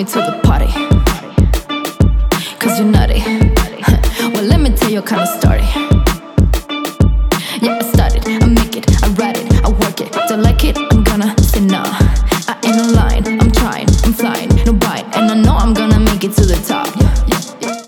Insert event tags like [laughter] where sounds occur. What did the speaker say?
me to the party. Cause you're nutty. [laughs] well, let me tell you a kind of story. Yeah, I started, I make it, I write it, I work it. Don't like it, I'm gonna say nah.